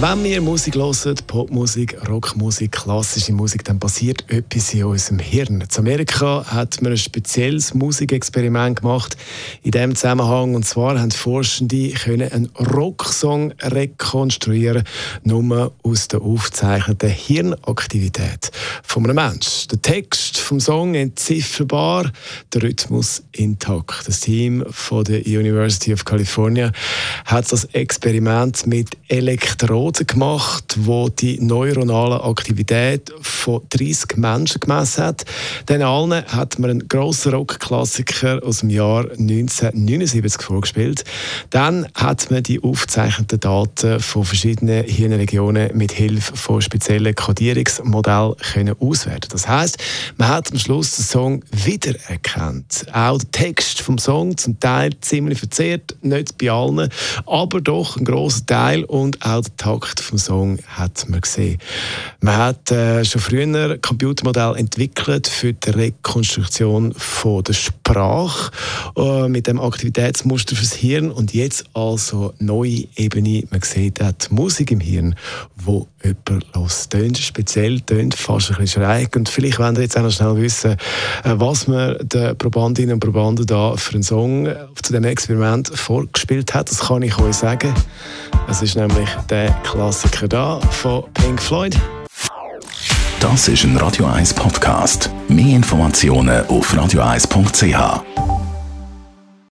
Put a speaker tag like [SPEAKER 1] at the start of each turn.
[SPEAKER 1] wenn wir Musik hören, Popmusik, Rockmusik, klassische Musik, dann passiert etwas in unserem Hirn. In Amerika hat man ein spezielles Musikexperiment gemacht in diesem Zusammenhang. Und zwar haben Forschende können einen Rocksong rekonstruieren, nur aus der aufgezeichneten Hirnaktivität von einem Menschen. Der Text vom Song entzifferbar, der Rhythmus intakt. Das Team von der University of California hat das Experiment mit Elektroden Methoden gemacht, wo die neuronale Aktivität von 30 Menschen gemessen hat. Den allen hat man einen grossen Rockklassiker aus dem Jahr 1979 vorgespielt. Dann hat man die aufgezeichneten Daten von verschiedenen Hirnregionen mit Hilfe von speziellen Kodierungsmodellen können auswerten. Das heißt, man hat am Schluss den Song wiedererkannt. Auch der Text vom Song zum Teil ziemlich verzerrt, nicht bei allen, aber doch ein großer Teil und auch der Takt vom Song hat man gesehen. Man hat äh, schon früher Computermodell entwickelt für die Rekonstruktion von der Sprache äh, mit dem Aktivitätsmuster fürs Hirn und jetzt also neue Ebene. Man sieht auch die Musik im Hirn, wo jemand los tönt speziell, tönt fast ein bisschen schräg und vielleicht wollen wir jetzt auch noch schnell wissen, äh, was man den Probandinnen und Probanden da für einen Song äh, zu dem Experiment vorgespielt hat. Das kann ich euch sagen. Es ist nämlich der Klassiker da von Pink Floyd.
[SPEAKER 2] Das ist ein Radio 1 Podcast. Mehr Informationen auf radio1.ch.